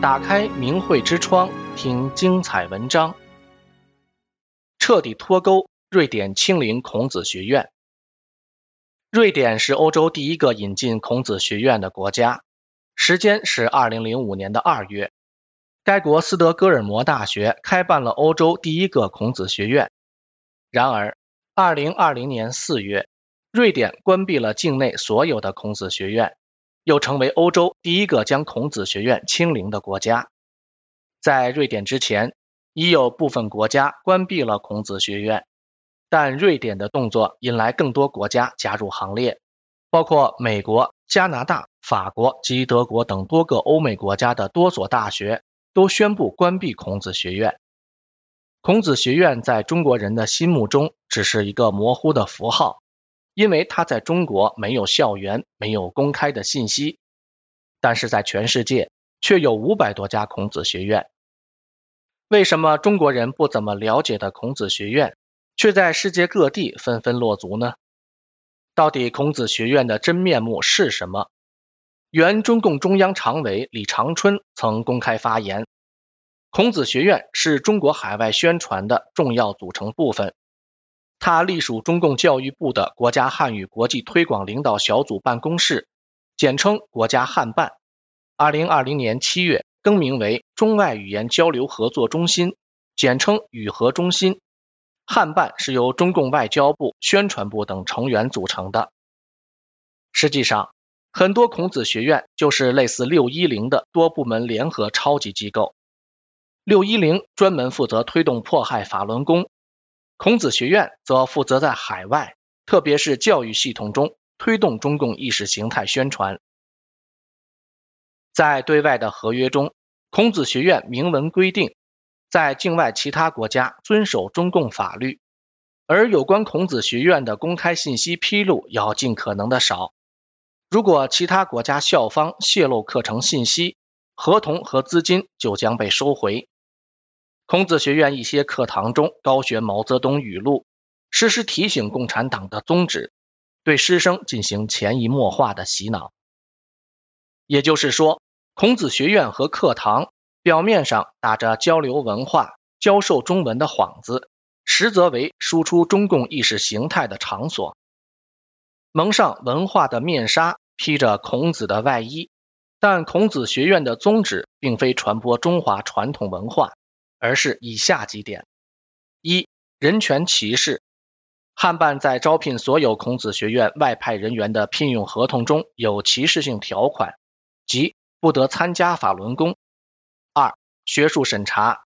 打开明慧之窗，听精彩文章。彻底脱钩，瑞典清零孔子学院。瑞典是欧洲第一个引进孔子学院的国家，时间是二零零五年的二月。该国斯德哥尔摩大学开办了欧洲第一个孔子学院。然而，二零二零年四月，瑞典关闭了境内所有的孔子学院，又成为欧洲第一个将孔子学院清零的国家。在瑞典之前，已有部分国家关闭了孔子学院，但瑞典的动作引来更多国家加入行列，包括美国、加拿大、法国及德国等多个欧美国家的多所大学都宣布关闭孔子学院。孔子学院在中国人的心目中只是一个模糊的符号，因为它在中国没有校园，没有公开的信息，但是在全世界却有五百多家孔子学院。为什么中国人不怎么了解的孔子学院，却在世界各地纷纷落足呢？到底孔子学院的真面目是什么？原中共中央常委李长春曾公开发言。孔子学院是中国海外宣传的重要组成部分，它隶属中共教育部的国家汉语国际推广领导小组办公室，简称国家汉办。二零二零年七月更名为中外语言交流合作中心，简称语合中心。汉办是由中共外交部、宣传部等成员组成的。实际上，很多孔子学院就是类似六一零的多部门联合超级机构。六一零专门负责推动迫害法轮功，孔子学院则负责在海外，特别是教育系统中推动中共意识形态宣传。在对外的合约中，孔子学院明文规定，在境外其他国家遵守中共法律，而有关孔子学院的公开信息披露要尽可能的少。如果其他国家校方泄露课程信息，合同和资金就将被收回。孔子学院一些课堂中高学毛泽东语录，时时提醒共产党的宗旨，对师生进行潜移默化的洗脑。也就是说，孔子学院和课堂表面上打着交流文化、教授中文的幌子，实则为输出中共意识形态的场所。蒙上文化的面纱，披着孔子的外衣，但孔子学院的宗旨并非传播中华传统文化。而是以下几点：一、人权歧视。汉办在招聘所有孔子学院外派人员的聘用合同中有歧视性条款，即不得参加法轮功。二、学术审查。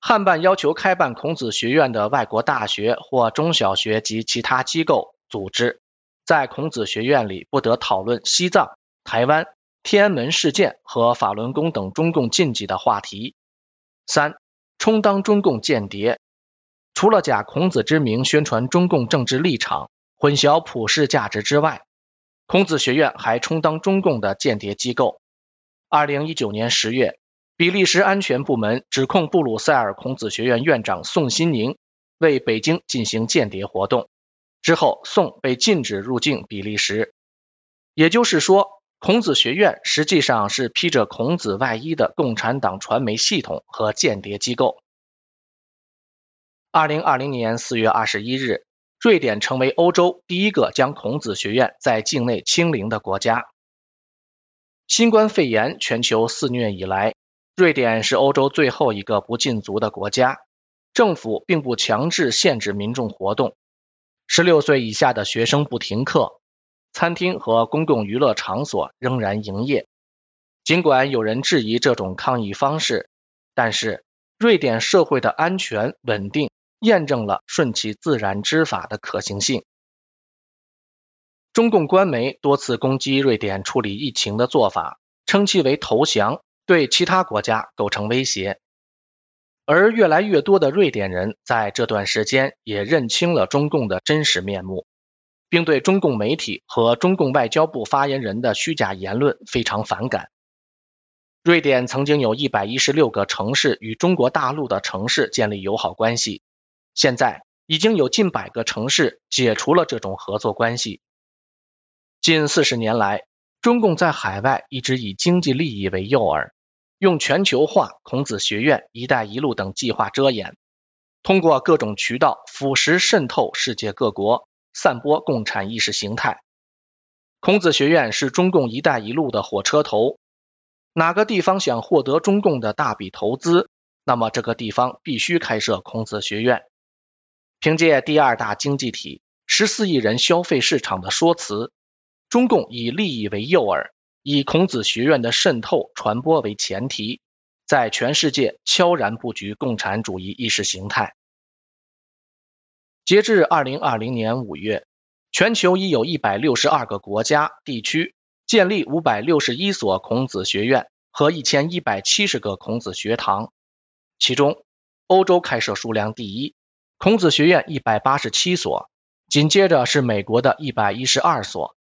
汉办要求开办孔子学院的外国大学或中小学及其他机构组织，在孔子学院里不得讨论西藏、台湾、天安门事件和法轮功等中共禁忌的话题。三、充当中共间谍，除了假孔子之名宣传中共政治立场、混淆普世价值之外，孔子学院还充当中共的间谍机构。二零一九年十月，比利时安全部门指控布鲁塞尔孔子学院院长宋新宁为北京进行间谍活动，之后宋被禁止入境比利时。也就是说，孔子学院实际上是披着孔子外衣的共产党传媒系统和间谍机构。二零二零年四月二十一日，瑞典成为欧洲第一个将孔子学院在境内清零的国家。新冠肺炎全球肆虐以来，瑞典是欧洲最后一个不禁足的国家，政府并不强制限制民众活动，十六岁以下的学生不停课。餐厅和公共娱乐场所仍然营业。尽管有人质疑这种抗议方式，但是瑞典社会的安全稳定验证了顺其自然之法的可行性。中共官媒多次攻击瑞典处理疫情的做法，称其为投降，对其他国家构成威胁。而越来越多的瑞典人在这段时间也认清了中共的真实面目。并对中共媒体和中共外交部发言人的虚假言论非常反感。瑞典曾经有一百一十六个城市与中国大陆的城市建立友好关系，现在已经有近百个城市解除了这种合作关系。近四十年来，中共在海外一直以经济利益为诱饵，用全球化、孔子学院、一带一路等计划遮掩，通过各种渠道腐蚀渗透世界各国，散播共产意识形态。孔子学院是中共一带一路的火车头，哪个地方想获得中共的大笔投资，那么这个地方必须开设孔子学院。凭借第二大经济体、十四亿人消费市场的说辞，中共以利益为诱饵。以孔子学院的渗透传播为前提，在全世界悄然布局共产主义意识形态。截至二零二零年五月，全球已有一百六十二个国家地区建立五百六十一所孔子学院和一千一百七十个孔子学堂，其中欧洲开设数量第一，孔子学院一百八十七所，紧接着是美国的一百一十二所，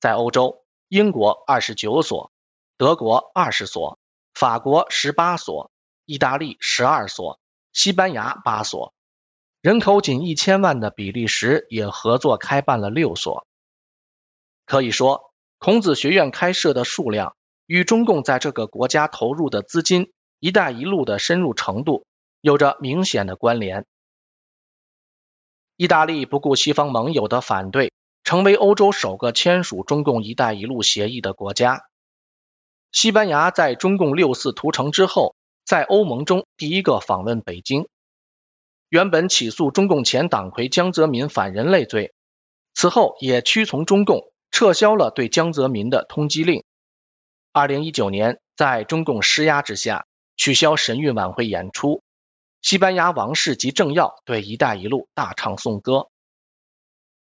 在欧洲。英国二十九所，德国二十所，法国十八所，意大利十二所，西班牙八所，人口仅一千万的比利时也合作开办了六所。可以说，孔子学院开设的数量与中共在这个国家投入的资金、一带一路的深入程度有着明显的关联。意大利不顾西方盟友的反对。成为欧洲首个签署中共“一带一路”协议的国家。西班牙在中共六四屠城之后，在欧盟中第一个访问北京。原本起诉中共前党魁江泽民反人类罪，此后也屈从中共，撤销了对江泽民的通缉令。二零一九年，在中共施压之下，取消神韵晚会演出。西班牙王室及政要对“一带一路”大唱颂歌。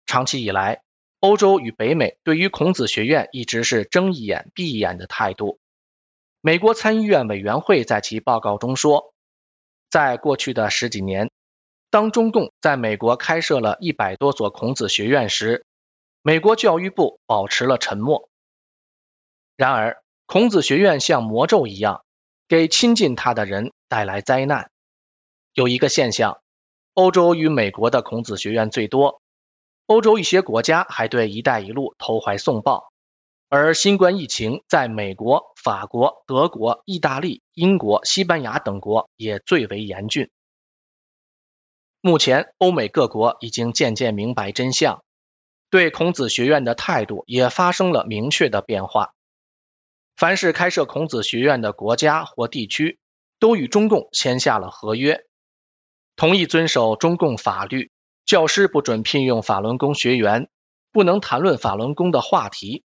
长期以来，欧洲与北美对于孔子学院一直是睁一眼闭一眼的态度。美国参议院委员会在其报告中说，在过去的十几年，当中共在美国开设了一百多所孔子学院时，美国教育部保持了沉默。然而，孔子学院像魔咒一样，给亲近他的人带来灾难。有一个现象，欧洲与美国的孔子学院最多。欧洲一些国家还对“一带一路”投怀送抱，而新冠疫情在美国、法国、德国、意大利、英国、西班牙等国也最为严峻。目前，欧美各国已经渐渐明白真相，对孔子学院的态度也发生了明确的变化。凡是开设孔子学院的国家或地区，都与中共签下了合约，同意遵守中共法律。教师不准聘用法轮功学员，不能谈论法轮功的话题。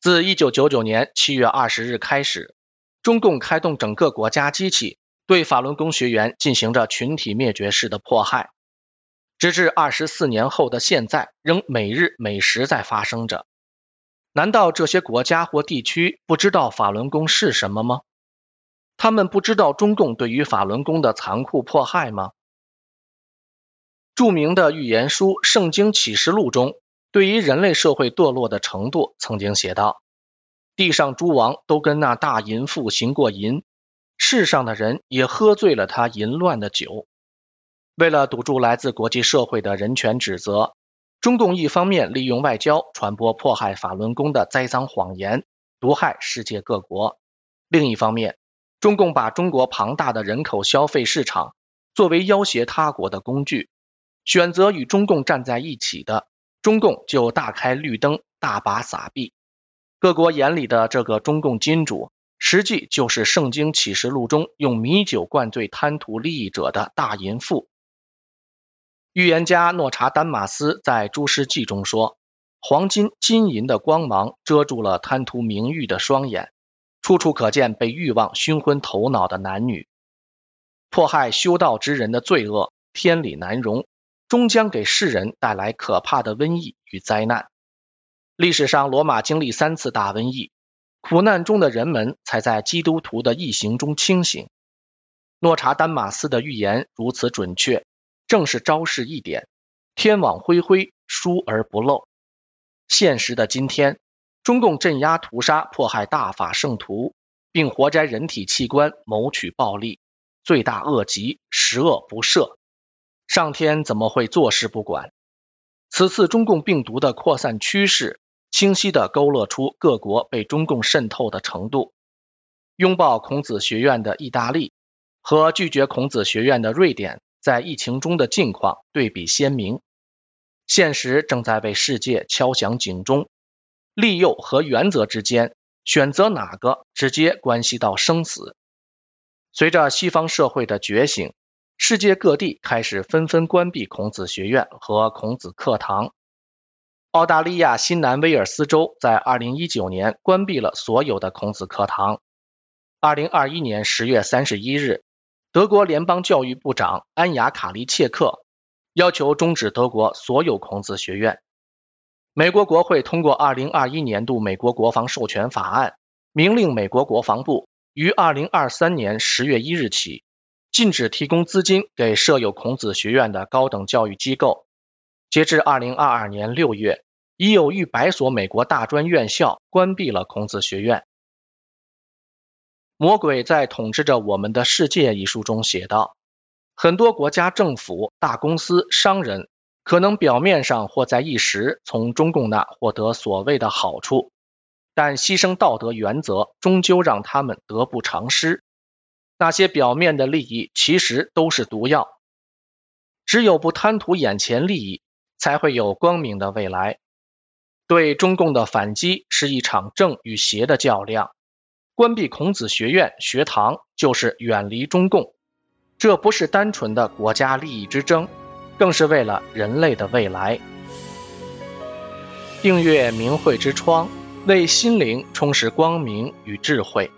自1999年7月20日开始，中共开动整个国家机器，对法轮功学员进行着群体灭绝式的迫害，直至二十四年后的现在，仍每日每时在发生着。难道这些国家或地区不知道法轮功是什么吗？他们不知道中共对于法轮功的残酷迫害吗？著名的预言书《圣经启示录》中，对于人类社会堕落的程度，曾经写道：“地上诸王都跟那大淫妇行过淫，世上的人也喝醉了他淫乱的酒。”为了堵住来自国际社会的人权指责，中共一方面利用外交传播迫害法轮功的栽赃谎言，毒害世界各国；另一方面，中共把中国庞大的人口消费市场作为要挟他国的工具。选择与中共站在一起的，中共就大开绿灯，大把撒币。各国眼里的这个中共金主，实际就是《圣经启示录》中用米酒灌醉贪图利益者的大淫妇。预言家诺查丹马斯在《诸诗记》中说：“黄金、金银的光芒遮住了贪图名誉的双眼，处处可见被欲望熏昏头脑的男女，迫害修道之人的罪恶，天理难容。”终将给世人带来可怕的瘟疫与灾难。历史上，罗马经历三次大瘟疫，苦难中的人们才在基督徒的异行中清醒。诺查丹马斯的预言如此准确，正是昭示一点：天网恢恢，疏而不漏。现实的今天，中共镇压、屠杀、迫害大法圣徒，并活摘人体器官谋取暴利，罪大恶极，十恶不赦。上天怎么会坐视不管？此次中共病毒的扩散趋势，清晰地勾勒出各国被中共渗透的程度。拥抱孔子学院的意大利和拒绝孔子学院的瑞典，在疫情中的境况对比鲜明。现实正在为世界敲响警钟，利诱和原则之间选择哪个，直接关系到生死。随着西方社会的觉醒，世界各地开始纷纷关闭孔子学院和孔子课堂。澳大利亚新南威尔斯州在2019年关闭了所有的孔子课堂。2021年10月31日，德国联邦教育部长安雅卡利切克要求终止德国所有孔子学院。美国国会通过2021年度美国国防授权法案，明令美国国防部于2023年10月1日起。禁止提供资金给设有孔子学院的高等教育机构。截至二零二二年六月，已有逾百所美国大专院校关闭了孔子学院。魔鬼在统治着我们的世界一书中写道：很多国家政府、大公司、商人可能表面上或在一时从中共那获得所谓的好处，但牺牲道德原则，终究让他们得不偿失。那些表面的利益其实都是毒药，只有不贪图眼前利益，才会有光明的未来。对中共的反击是一场正与邪的较量，关闭孔子学院学堂就是远离中共，这不是单纯的国家利益之争，更是为了人类的未来。订阅明慧之窗，为心灵充实光明与智慧。